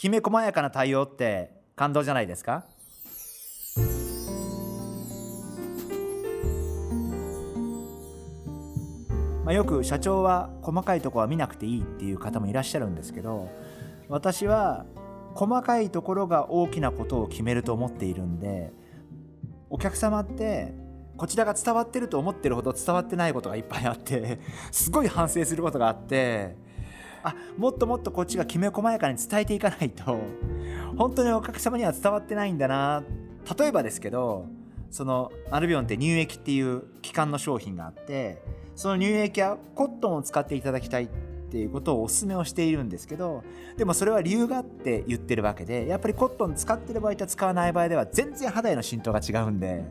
きめ細やかな対応って感動じゃないですか？まあ、よく社長は細かいとこは見なくていいっていう方もいらっしゃるんですけど私は細かいところが大きなことを決めると思っているんでお客様ってこちらが伝わってると思ってるほど伝わってないことがいっぱいあってすごい反省することがあってあもっともっとこっちがきめ細やかに伝えていかないと本当にお客様には伝わってないんだな。例えばですけどそのアルビオンって乳液っていう基幹の商品があってその乳液はコットンを使っていただきたいっていうことをお勧めをしているんですけどでもそれは理由があって言ってるわけでやっぱりコットン使ってる場合と使わない場合では全然肌への浸透が違うんで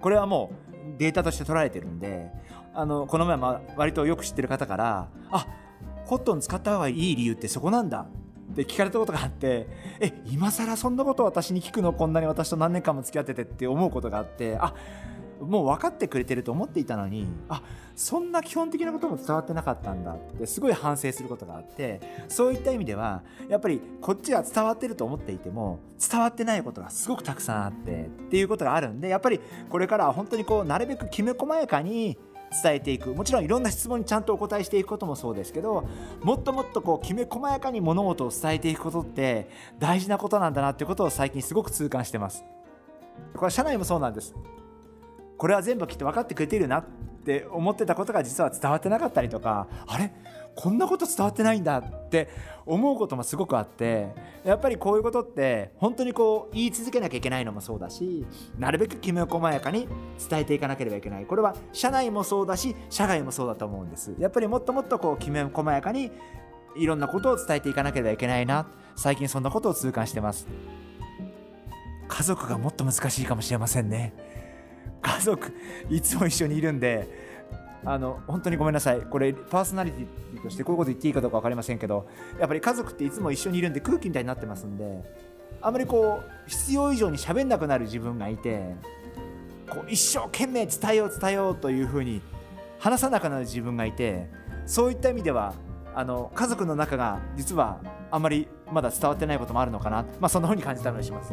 これはもうデータとして取られてるんであのこの前も割とよく知ってる方からあコットン使った方がいい理由ってそこなんだって聞かれたことがあってえ今更そんなこと私に聞くのこんなに私と何年間も付き合っててって思うことがあってあもう分かってくれてると思っていたのにあそんな基本的なことも伝わってなかったんだってすごい反省することがあってそういった意味ではやっぱりこっちは伝わってると思っていても伝わってないことがすごくたくさんあってっていうことがあるんでやっぱりこれからは本当にこうなるべくきめ細やかに伝えていく。もちろんいろんな質問にちゃんとお答えしていくこともそうですけどもっともっとこうきめ細やかに物事を伝えていくことって大事なことなんだなっていうことを最近すごく痛感してます。これは社内もそうなんです。これは全部きっと分かってくれてるな。って思ってたことが実は伝わってなかったりとかあれ？こんなこと伝わってないんだって思うこともすごくあってやっぱりこういうことって本当にこう言い続けなきゃいけないのもそうだしなるべくきめ細やかに伝えていかなければいけない。これは社内もそうだし社外もそうだと思うんです。やっぱりもっともっとこうきめ細やかにいろんなことを伝えていかなければいけないな。最近そんなことを痛感してます。家族がもっと難しいかもしれませんね。家族いつも一緒にいるんであの本当にごめんなさいこれパーソナリティとしてこういうこと言っていいかどうか分かりませんけどやっぱり家族っていつも一緒にいるんで空気みたいになってますんであまりこう必要以上に喋んなくなる自分がいてこう一生懸命伝えよう伝えようというふうに話さなくなる自分がいてそういった意味ではあの家族の中が実はあんまりまだ伝わってないこともあるのかな、まあ、そんなふうに感じたのにします。